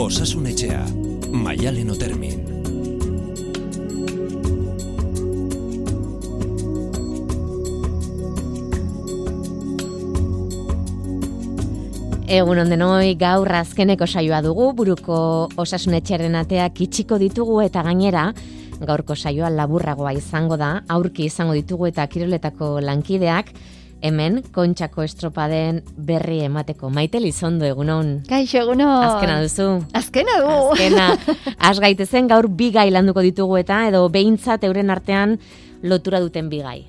Osasun etxea, maialen otermin. Egun ondenoi gaur azkeneko saioa dugu, buruko osasunetxearen ateak itxiko ditugu eta gainera, gaurko saioa laburragoa izango da, aurki izango ditugu eta kiroletako lankideak, hemen kontxako estropaden berri emateko. Maite lizondo egunon. Kaixo egunon. Azkena duzu. Azkena du. Azkena. Az gaitezen gaur bigai landuko ditugu eta edo behintzat euren artean lotura duten bigai.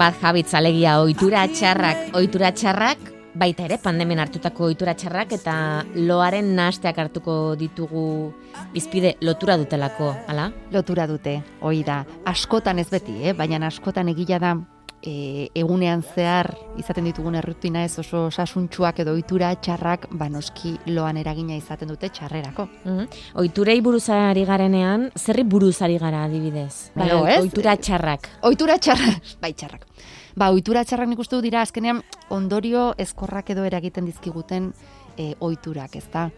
Bat jabitz alegia ohitura txarrak, ohitura txarrak, baita ere pandemian hartutako ohitura txarrak eta loaren nahasteak hartuko ditugu izpide lotura dutelako, hala? Lotura dute, hoi da. Askotan ez beti, eh? baina askotan egila da e, egunean zehar izaten ditugun errutina ez oso sasuntxuak edo ohitura txarrak banoski loan eragina izaten dute txarrerako. Mhm. Ohiturei buruz ari garenean, zerri buruz ari gara adibidez? Bai, ohitura txarrak. Ohitura txarrak, bai txarrak. Ba, ohitura txarrak nik uste dira azkenean ondorio ezkorrak edo eragiten dizkiguten e, ohiturak, ezta?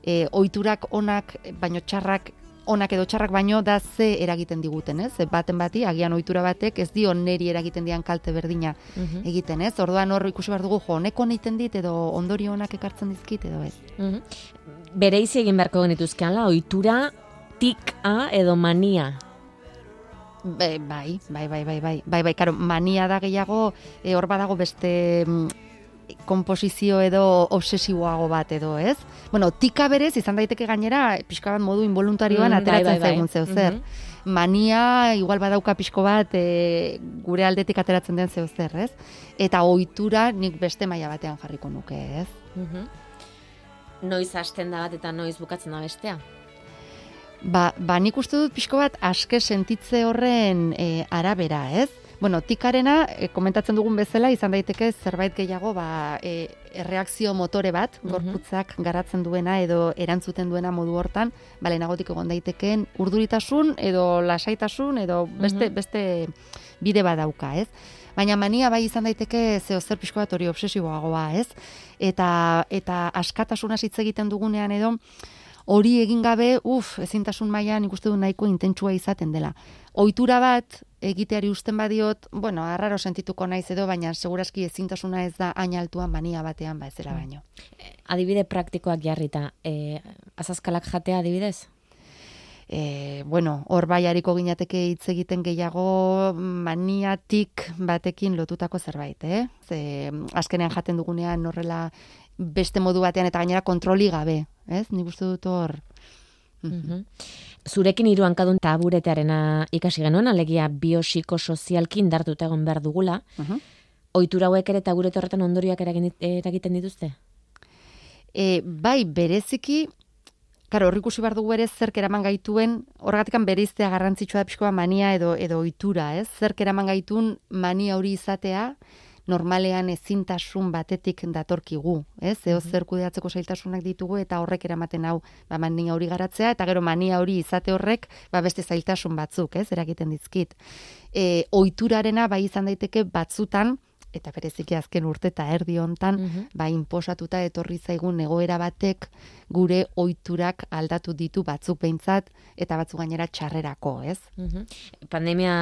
E, ohiturak onak baino txarrak onak edo txarrak baino da ze eragiten diguten, ez? Baten bati agian ohitura batek ez dio neri eragiten dian kalte berdina Mhm. egiten, ez? Orduan hor ikusi behar dugu jo, honeko egiten dit edo ondorio onak ekartzen dizkit edo ez. Mhm. Bereizi egin beharko genituzkeala, ohitura tika edo mania. Be, bai, bai, bai, bai, bai, bai, bai, karo, mania da gehiago, e, hor badago beste mm, komposizio edo obsesiboago bat edo, ez? Bueno, tika berez izan daiteke gainera pixka bat modu involuntarioan Mm, ateratzen bai, bai, bai. zaigun zeu zer. Mania igual badauka pixko bat e, gure aldetik ateratzen den zeu zer, ez? Eta ohitura nik beste maila batean jarriko nuke, ez? Mhm. Noiz hasten da bat eta noiz bukatzen da bestea. Ba, ba nik uste dut pixko bat aske sentitze horren e, arabera, ez? Bueno, tikarena, e, komentatzen dugun bezala, izan daiteke zerbait gehiago, ba, e, erreakzio motore bat, gorputzak garatzen duena edo erantzuten duena modu hortan, ba, lehenagotik egon daitekeen urduritasun edo lasaitasun edo beste, beste bide bat dauka, ez? Baina mania bai izan daiteke zeo zer pixko bat hori obsesiboagoa, ez? Eta, eta askatasuna hitz egiten dugunean edo, hori egin gabe, uf, ezintasun mailan ikuste du nahiko intentsua izaten dela. Ohitura bat egiteari usten badiot, bueno, arraro sentituko naiz edo, baina segurazki ezintasuna ez da hain altuan mania batean ba ezela baino. Adibide praktikoak jarrita, e, azazkalak jatea adibidez? E, bueno, hor bai hariko ginateke hitz egiten gehiago maniatik batekin lotutako zerbait, eh? Ze azkenean jaten dugunean horrela beste modu batean eta gainera kontroli gabe, ez? Nik uste dut hor Mhm. Zurekin hiru hankadun taburetearena ikasi genuen, alegia biopsikosozialki indartuta egon behar dugula. Mhm. Ohitura hauek ere taburete horretan ondorioak eragiten dituzte? E, bai, bereziki, Karo, hor ikusi behar dugu ere zerk eraman gaituen, horregatikan bereiztea garrantzitsua da pixkoa mania edo edo ohitura, ez? Zerk eraman gaitun mania hori izatea, normalean ezintasun batetik datorkigu, ez? Eo zer kudeatzeko zailtasunak ditugu eta horrek eramaten hau ba, mania hori garatzea, eta gero mania hori izate horrek ba, beste zailtasun batzuk, ez? Eragiten dizkit. E, ohiturarena bai izan daiteke batzutan, eta bereziki azken urte eta erdi hontan, Mhm. ba, inposatuta etorri zaigun egoera batek gure ohiturak aldatu ditu batzuk behintzat eta batzuk gainera txarrerako, ez? Mhm. Pandemia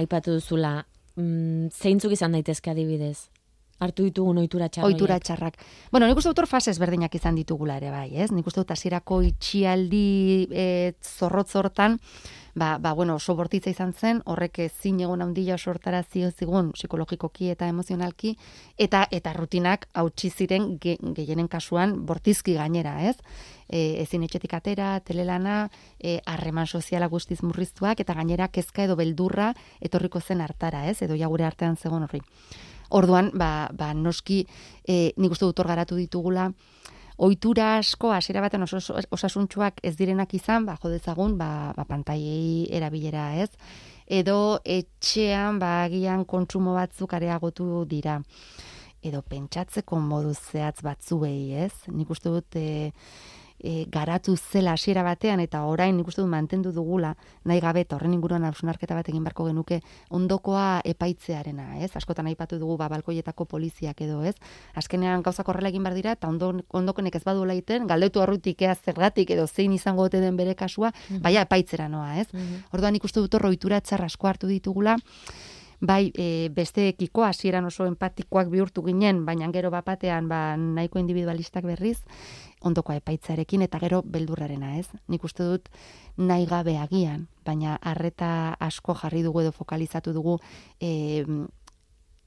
aipatu duzula, mm, zeintzuk izan daitezke adibidez? Hartu ditugun ohitura txar Ohitura txarrak. Bueno, nik uste dut fase ezberdinak izan ditugula ere bai, ez? Nik uste dut hasierako itxialdi e, zorrotz hortan, ba, ba, bueno, oso bortitza izan zen, horrek ezin egon handia sortara zio zigun psikologikoki eta emozionalki, eta eta rutinak hautsi ziren ge, gehienen kasuan bortizki gainera, ez? E, ezin etxetik atera, telelana, e, harreman soziala guztiz murriztuak, eta gainera kezka edo beldurra etorriko zen hartara, ez? Edo ja gure artean zegon horri. Orduan, ba, ba noski, e, nik uste dut garatu ditugula, ohitura asko hasiera baten oso osasuntsuak ez direnak izan, ba jo dezagun, ba, ba pantaiei erabilera, ez? Edo etxean ba agian kontsumo batzuk areagotu dira. edo pentsatzeko modu zehatz batzuei, ez? Nik uste dut e, e, garatu zela hasiera batean eta orain nik uste dut mantendu dugula nahi gabe eta horren inguruan hausnarketa bat egin barko genuke ondokoa epaitzearena, ez? Askotan aipatu dugu ba balkoietako poliziak edo, ez? Azkenean gauzak horrela egin bar dira eta ondo, ondokonek ez badu laiten galdetu arrutik ea zergatik edo zein izango ote den bere kasua, baia epaitzera noa, ez? Orduan nik uste dut hor ohitura txar asko hartu ditugula bai e, besteekiko hasieran oso empatikoak bihurtu ginen, baina gero bapatean ba, nahiko individualistak berriz, ondoko epaitzarekin eta gero beldurrarena, ez? Nik uste dut nahi gabe agian, baina harreta asko jarri dugu edo fokalizatu dugu e,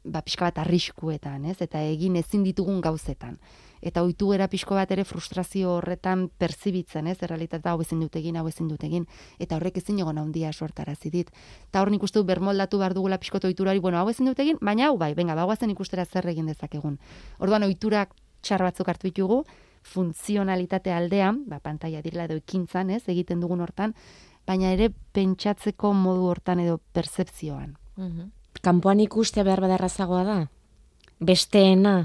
ba, pixka bat arriskuetan, ez? Eta egin ezin ditugun gauzetan. Eta ohitu gera pixko bat ere frustrazio horretan perzibitzen, ez? Errealitatea hau ezin dut egin, hau ezin dut egin. Eta horrek ezin egon handia sortarazi dit. Eta hor nik uste dut bermoldatu behar dugula pixko ohiturari, bueno, hau ezin dut egin, baina hau bai, venga, bagoazen ikustera zer egin dezakegun. Orduan ohiturak txar batzuk hartu ditugu, funtzionalitate aldean, ba, pantaia direla edo ekintzan, ez, egiten dugun hortan, baina ere pentsatzeko modu hortan edo percepzioan. Kanpoan ikustea behar badarrazagoa da? Besteena?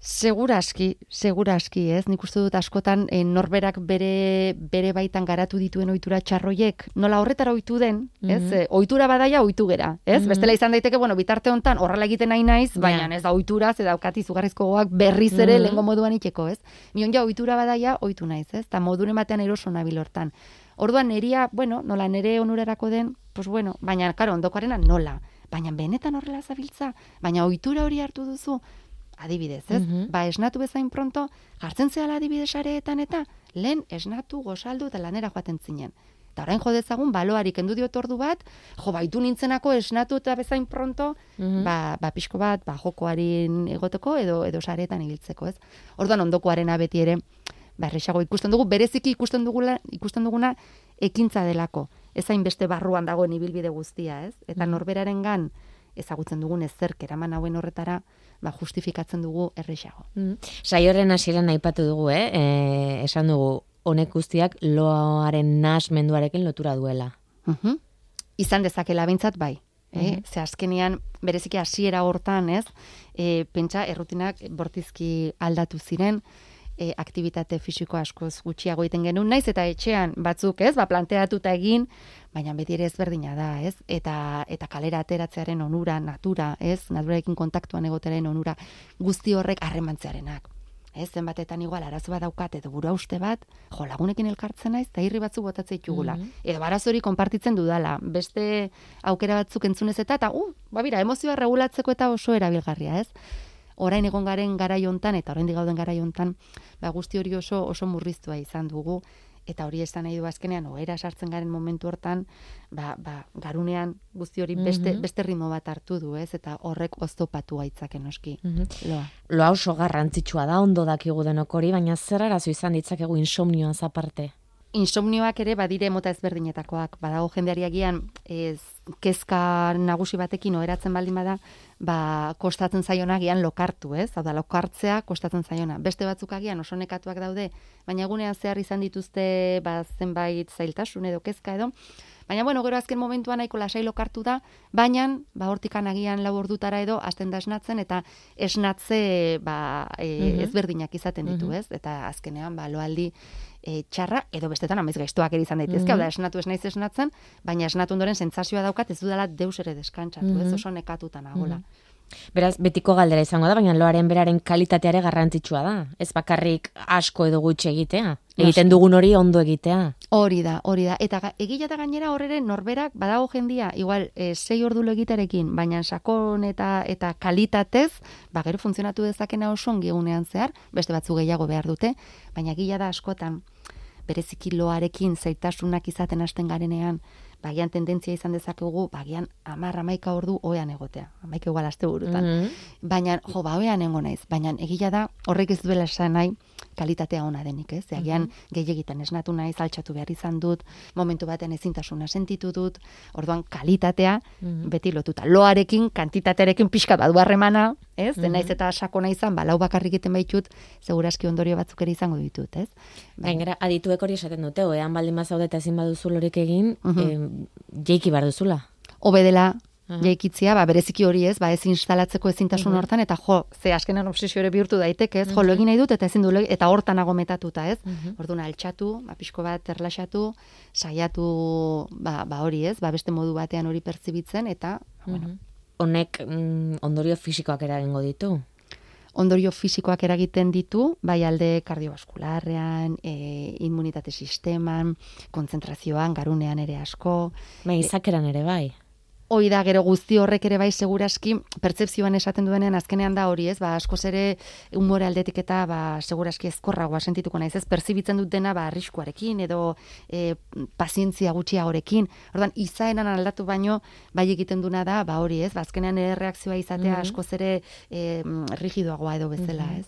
Seguraski, seguraski, ez? Nik uste dut askotan eh, norberak bere bere baitan garatu dituen ohitura txarroiek, nola horretara ohitu den, ez? Mhm. Eh, ohitura badaia ohitu gera, ez? Mhm. Bestela izan daiteke, bueno, bitarte hontan horrela egiten nahi naiz, baina Ja. ez da ohitura, ze daukati izugarrizko gogoak berriz ere Mhm. lehengo moduan itxeko, ez? Mion ja ohitura badaia ohitu naiz, ez? Ta moduren batean eroso nabil hortan. Orduan neria, bueno, nola nere onurarako den, pues bueno, baina karo, ondokoarena nola? Baina benetan horrela zabiltza, baina ohitura hori hartu duzu, adibidez, ez? Mhm. Ba, esnatu bezain pronto, jartzen zehala adibidez areetan eta lehen esnatu, gozaldu eta lanera joaten zinen. Eta orain jo dezagun baloari kendu diot ordu bat, jo baitu nintzenako esnatu eta bezain pronto, Mhm. ba, ba pixko bat, ba jokoarin egoteko edo edo sareetan ibiltzeko, ez? Orduan ondokoarena beti ere ba erresago ikusten dugu bereziki ikusten dugula ikusten duguna ekintza delako. Ezain beste barruan dagoen ibilbide guztia, ez? Eta norberarengan ezagutzen dugun ezerk eraman hauen horretara, ba justifikatzen dugu erresago. Mm. Saioren hasieran aipatu dugu, eh? E, esan dugu, honek guztiak loaren nasmenduarekin lotura duela. Mhm. Izan dezakela behintzat bai. Eh? Mhm. Ze azkenean, bereziki hasiera hortan, ez? E, pentsa, errutinak bortizki aldatu ziren, e, aktivitate fisiko askoz gutxiago egiten genuen, naiz eta etxean batzuk, ez? Ba, planteatuta egin, baina beti ere ezberdina da, ez? Eta, eta kalera ateratzearen onura, natura, ez? Naturarekin kontaktuan egoteren onura, guzti horrek harremantzearenak. Ez, zenbatetan igual arazo bat daukat edo burua uste bat, jo, lagunekin elkartzen naiz, eta irri batzuk botatzea ditugula. Mhm. Edo arazo hori konpartitzen dudala, beste aukera batzuk entzunez eta, eta, uh, ba bira, emozioa regulatzeko eta oso erabilgarria, ez? Orain egon garen garai hontan eta oraindik gauden garai hontan, ba guzti hori oso oso murriztua izan dugu eta hori esan nahi du azkenean ohera sartzen garen momentu hortan, ba, ba garunean guzti hori beste Mhm. beste ritmo bat hartu du, ez? Eta horrek oztopatu gaitzake noski. Mhm. Loa. Loa oso garrantzitsua da, ondo dakigu denok hori, baina zer arazo izan ditzakegu insomnioaz aparte? Insomnioak ere badire mota ezberdinetakoak. Badago jendeari agian ez kezka nagusi batekin oheratzen baldin bada, ba kostatzen zaiona agian lokartu, ez? Hau da lokartzea kostatzen zaiona. Beste batzuk agian oso nekatuak daude, baina egunean zehar izan dituzte ba zenbait zailtasun edo kezka edo Baina bueno, gero azken momentuan nahiko lasai lokartu da, baina ba hortikan agian lau ordutara edo hasten da esnatzen eta esnatze ba e, Mhm. ezberdinak izaten ditu, Mhm. ez? Eta azkenean ba loaldi e, txarra edo bestetan amaiz gaiztoak ere izan daitezke, hau da Mhm. esnatu ez naiz esnatzen, baina esnatu ondoren sentsazioa daukat ez dudala deus ere deskantsatu, ez Mhm. oso nekatuta nagola. Beraz, betiko galdera izango da, baina loaren beraren kalitateare garrantzitsua da. Ez bakarrik asko edo gutxi egitea. Egiten dugun hori ondo egitea. Hori da, hori da. Eta egia da gainera horreren norberak badago jendia, igual e, sei ordu lo egiterekin, baina sakon eta eta kalitatez, ba gero funtzionatu dezakena oso egunean zehar, beste batzu gehiago behar dute, baina egia da askotan bereziki loarekin zaitasunak izaten hasten garenean, bagian tendentzia izan dezakegu, bagian amar amaika ordu oean egotea. Amaika igual aste burutan. Mhm. Baina, jo, ba, oean nengo naiz. Baina, egia da, horrek ez duela esan nahi, kalitatea ona denik, ez? Agian, Mhm. gehiagitan esnatu naiz, altxatu behar izan dut, momentu batean ezintasuna sentitu dut, orduan, kalitatea, Mhm. beti lotuta. Loarekin, kantitatearekin pixka badu harremana, ez? Mhm. Naiz eta sakona izan, ba, lau bakarrik egiten baitut, seguraski ondorio batzuk ere izango ditut, ez? Gainera, adituek hori esaten dute, oean baldin bazaude eta ezin baduzu lorik egin, Mhm. em, jeiki behar duzula. Hobe Aha. jaikitzia, ba, bereziki hori ez, ba, ez instalatzeko ezintasun hortan, eta jo, ze askenan obsesio ere bihurtu daiteke, ez, jo, egin nahi dut, eta ezin du, eta hortan nago metatuta, ez, orduan altxatu, ba, pixko bat erlaxatu, saiatu, ba, ba hori ez, ba, beste modu batean hori pertzibitzen, eta, bueno, Honek mm, ondorio fisikoak eragingo ditu. ondorio fisikoak eragiten ditu, bai alde kardiovaskularrean, e, immunitate sisteman, kontzentrazioan, garunean ere asko, Bai, izakeran ere bai. Hoi da, gero guzti horrek ere bai seguraski, pertzepzioan esaten duenean azkenean da hori ez, ba, askoz ere umore aldetik eta ba, seguraski ezkorragoa sentituko naiz ez, perzibitzen dut dena ba, arriskuarekin edo e, pazientzia gutxiagorekin. Ordan izaeran aldatu baino, bai egiten duna da, ba hori ez, ba, azkenean ere reakzioa izatea askoz ere e, mm, rigidoagoa edo bezala ez.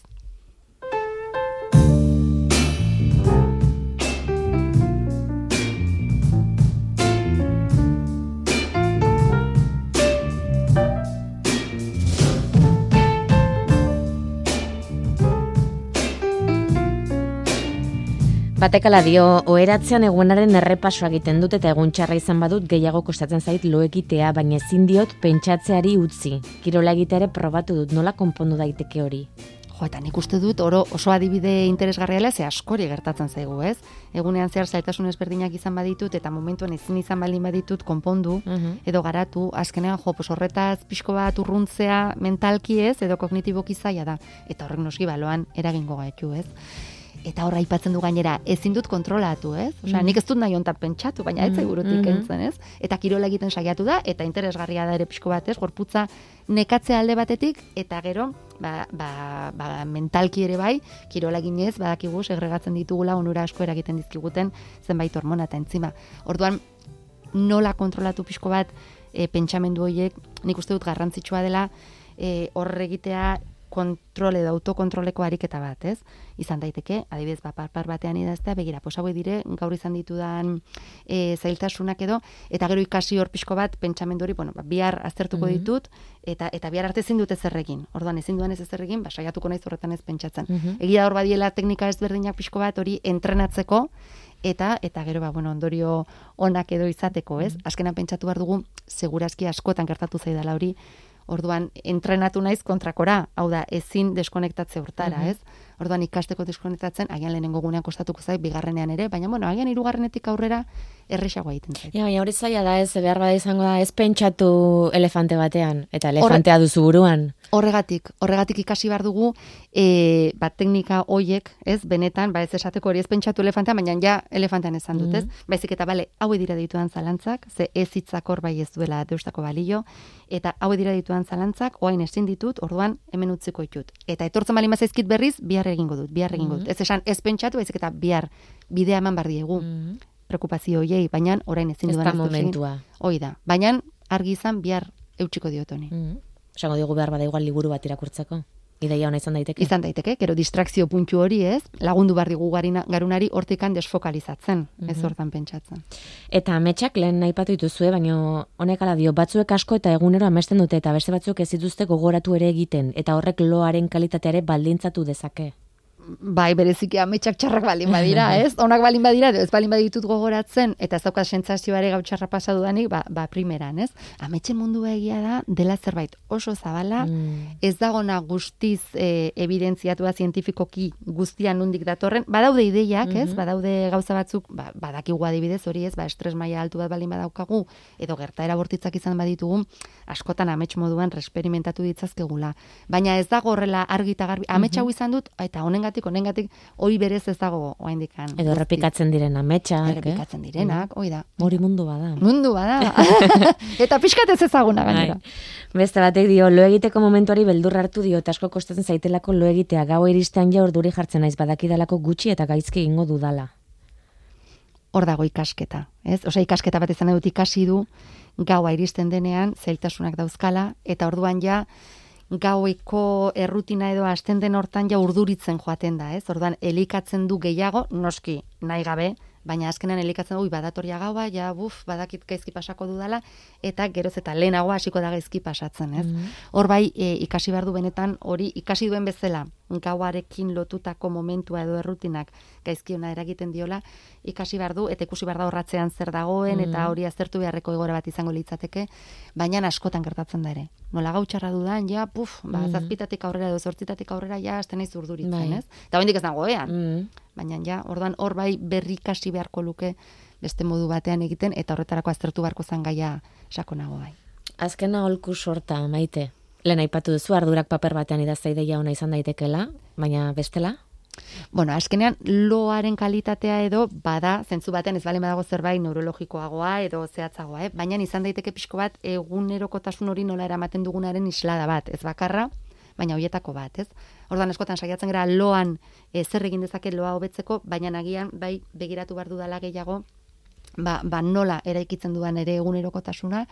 Batekala dio, oheratzean egunaren errepasoa egiten dut eta egun txarra izan badut gehiago kostatzen zait lo egitea, baina ezin diot pentsatzeari utzi. Kirola egitea ere probatu dut, nola konpondu daiteke hori? Jo, eta nik uste dut oro oso adibide interesgarria dela, ze askori gertatzen zaigu, ez? Egunean zehar zailtasun ezberdinak izan baditut eta momentuan ezin izan baldin baditut konpondu Mhm. edo garatu, azkenean jo, pues horretaz pixko bat urruntzea mentalki ez edo kognitiboki zaila da eta horrek noski baloan eragingo gaitu, ez? Eta horra aipatzen du gainera, ezin dut kontrolatu, ez? Osea, nik ez dut nahi hontan pentsatu, baina ez burutik Mhm. kentzen, ez? Eta kirola egiten saiatu da, eta interesgarria da ere pixko bat, ez? Gorputza nekatzea alde batetik, eta gero, ba, ba, ba, mentalki ere bai, kirola eginez, badakigu segregatzen ditugula onura asko eragiten dizkiguten zenbait hormona eta entzima. Orduan, nola kontrolatu pixko bat e, pentsamendu horiek, nik uste dut garrantzitsua dela e, horre egitea kontrol edo autokontroleko ariketa bat, ez? Izan daiteke, adibidez, ba, par batean idaztea, begira, pos hauek dire, gaur izan ditudan e, zailtasunak edo, eta gero ikasi hor pixko bat, pentsamendu hori, bueno, ba, bihar aztertuko Mhm. ditut, eta eta bihar arte ezin dut ezer egin. Orduan ezin duan ez ezer egin, ba, saiatuko naiz horretan ez pentsatzen. Mhm. Egia da hor badiela teknika ezberdinak pixko bat hori entrenatzeko, eta eta gero ba bueno ondorio onak edo izateko, ez? Azkenan pentsatu behar dugu segurazki askotan gertatu zaidala hori. Orduan entrenatu naiz kontrakora, hau da ezin deskonektatze hortara, ez? Orduan ikasteko deskonektatzen agian lehenengo gunean kostatuko zait bigarrenean ere, baina bueno, agian hirugarrenetik aurrera erresagoa egiten zait. Ja, baina hori zaila da ez, behar bada izango da, ez pentsatu elefante batean, eta elefantea duzu buruan. Horregatik, horregatik ikasi behar dugu, e, bat teknika hoiek, ez, benetan, ba ez esateko hori ez pentsatu elefantea, baina ja elefantean esan dut, ez? Baizik eta, bale, hau dira ditudan zalantzak, ze ez hitzakor bai ez duela deustako balio, eta hau dira ditudan zalantzak, oain ezin ditut, orduan hemen utziko ditut. Eta etortzen bali mazaizkit berriz, bihar egingo dut, bihar egingo dut. Ez esan, ez pentsatu, baizik eta bihar bidea eman bar diegu, preokupazio hoiei, baina orain ezin Ez dudan da ez momentua. Hoi da, baina argi izan bihar eutxiko diot honi. Mm. Esango digu behar bada igual liburu bat irakurtzeko. Ideia ona izan daiteke. Izan daiteke, gero distrakzio puntu hori ez, lagundu behar digu garunari hortikan desfokalizatzen, ez hortan pentsatzen. Eta ametsak lehen aipatu dituzue, baina honek ala dio, batzuek asko eta egunero amesten dute eta beste batzuk ez dituzte gogoratu ere egiten, eta horrek loaren kalitateare baldintzatu dezake. Bai, bereziki ametsak txarrak balin badira, ez? Onak balin badira, ez balin baditut gogoratzen, eta ez daukat sentsazioare gau txarra pasa dudanik, ba, ba primeran, ez? Ametxe mundua egia da, dela zerbait oso zabala, Mm. ez dagona guztiz e, evidentziatua zientifikoki guztian nundik datorren, badaude ideiak, ez? Badaude gauza batzuk, ba, badakigu adibidez hori, ez? Ba, estres maila altu bat balin badaukagu, edo gertaera bortitzak izan baditugu, askotan amets moduan resperimentatu ditzazkegula. Baina ez dago horrela argi eta garbi, amets hau izan dut, eta honengatik, honengatik, hori berez ez dago oraindikan. Edo errepikatzen diren ametsak, eh? Errepikatzen direnak, hoi da. Hori mundu bada. Mundu bada. eta pixkat ez ezaguna gainera. Bai. Beste batek dio, lo egiteko momentuari beldur hartu dio, eta asko kostatzen zaitelako lo egitea, gau iristean ja orduri jartzen naiz badakidalako gutxi eta gaizki egingo dudala. hor dago ikasketa, ez? Osea, ikasketa bat izan dut ikasi du gaua iristen denean zailtasunak dauzkala eta orduan ja gaueko errutina edo hasten den hortan ja urduritzen joaten da, ez? Orduan elikatzen du gehiago, noski nahi gabe, baina azkenan elikatzen du, badatoria gaua, ja, buf, badakit gaizki pasako dudala, eta geroz eta lehenago hasiko da gaizki pasatzen, ez? Hor bai, e, ikasi behar du benetan, hori ikasi duen bezala, gauarekin lotutako momentua edo errutinak gaizkiona eragiten diola, ikasi behar du, eta ikusi behar da horratzean zer dagoen, eta hori aztertu beharreko egora bat izango litzateke, baina askotan gertatzen da ere. Nola gautxarra dudan, ja, puf, ba, Mm. zazpitatik aurrera edo zortzitatik aurrera, ja, azten naiz urduritzen, Bai. ez? Eta hendik ez dagoean, Mm. baina ja, ordan hor bai berri ikasi beharko luke beste modu batean egiten, eta horretarako aztertu beharko zan gaia sakonago bai. Azkena holku sorta, maite. Lehen aipatu duzu, ardurak paper batean idazta ideia ona izan daitekela, baina bestela? Bueno, azkenean loaren kalitatea edo bada, zentzu batean ez bale badago zerbait neurologikoagoa edo zehatzagoa, eh? baina izan daiteke pixko bat egunerokotasun hori nola eramaten dugunaren islada bat, ez bakarra, baina hoietako bat, ez? Ordan askotan saiatzen gara loan e, zer egin dezake loa hobetzeko, baina nagian bai begiratu behar dudala gehiago ba, ba nola eraikitzen dudan ere egunerokotasuna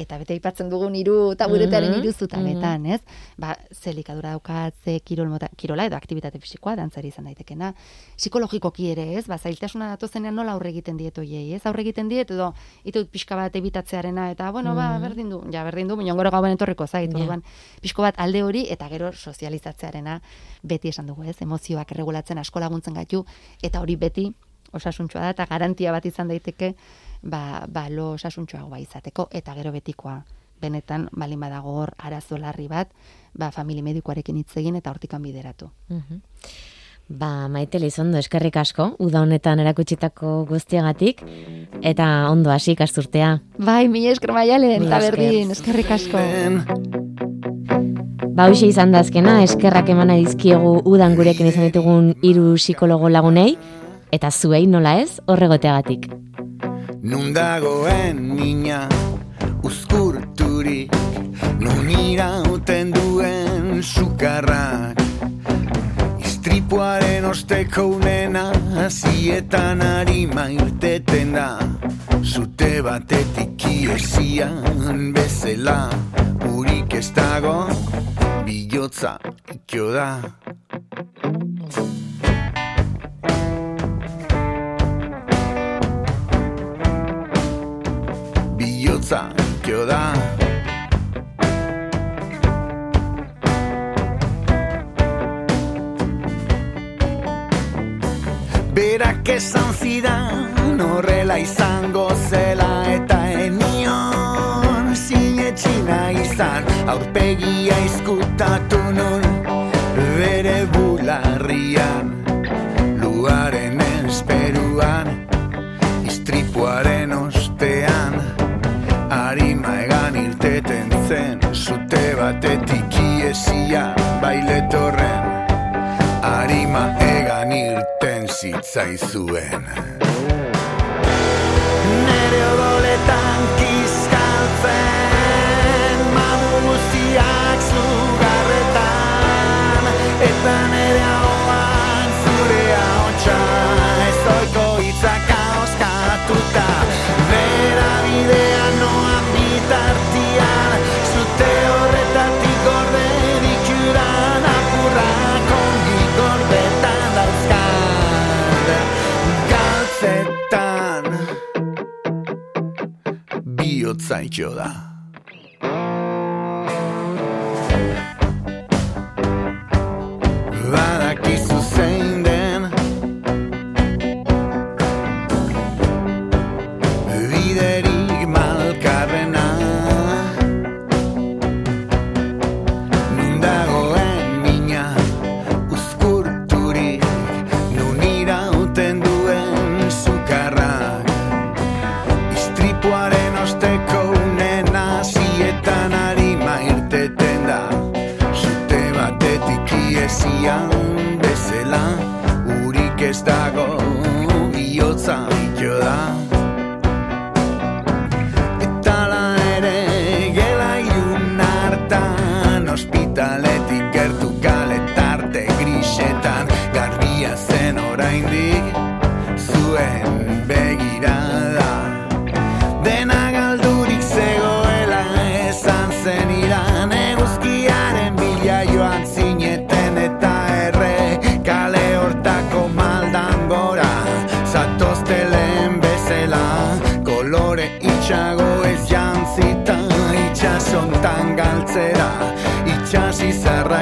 eta bete aipatzen dugun hiru taburetearen Mhm, hiru zutabetan, ez? Ba, ze elikadura daukat, ze kirol mota, kirola edo aktibitate fisikoa dantzari izan daitekena. Psikologikoki ere, ez? Ba, zailtasuna datozenean nola aurre egiten diet hoiei, ez? Aurre egiten diet edo itut pixka bat ebitatzearena eta bueno, ba, Mhm. berdin du. Ja, berdin du, baina gero gauen etorriko zait, Ja. orduan pixko bat alde hori eta gero sozializatzearena beti esan dugu, ez? Emozioak erregulatzen asko laguntzen gaitu eta hori beti osasuntxoa da eta garantia bat izan daiteke ba, ba lo osasuntxoagoa izateko eta gero betikoa benetan balin badago hor arazo larri bat ba famili medikuarekin hitz egin eta hortikan bideratu. Mhm. Ba, maite lizondo, eskerrik asko, uda honetan erakutsitako guztiagatik, eta ondo hasi ikasturtea. Bai, mi esker maialen, eta berdin, eskerrik asko. Ba, hoxe izan da azkena, eskerrak emana dizkiegu udan gurekin izan ditugun hiru psikologo lagunei, eta zuei nola ez, horregoteagatik. Nun dagoen nina uzkurturik Nun irauten duen sukarrak. Istripuaren osteko unena Azietan harima irteten da. Zute batetik iesian bezela Urik ez dago bilotza ikio da Bihotza ikio da. Berak esan zidan horrela izango zela eta enion sinetxina izan. Aurpegia izkutatu nun bere bularrian iesia bailetorren harima egan irten zitzaizuen. Nere odoletan kizkaltzen Mamu guztiak zugarretan. Eta nere さん、了。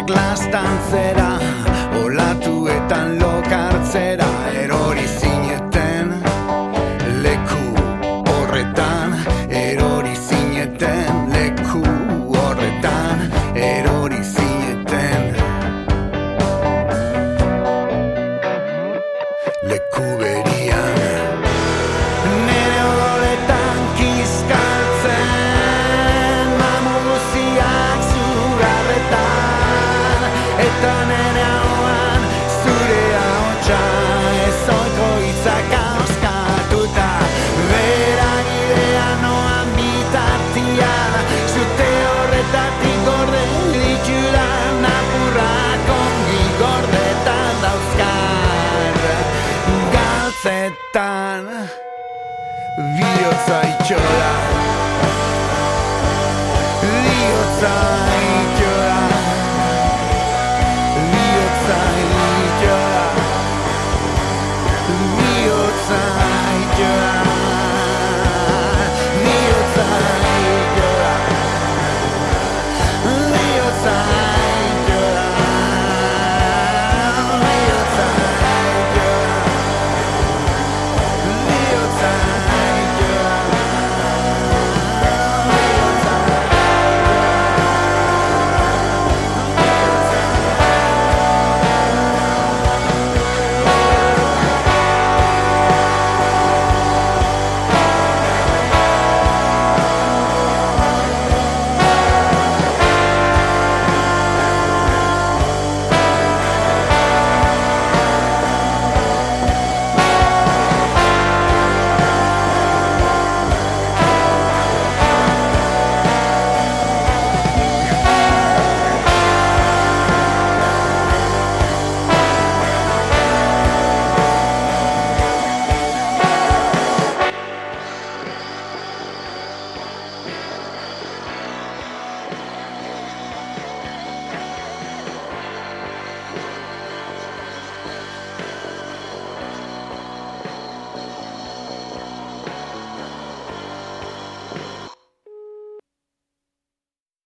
Douglas Tancera.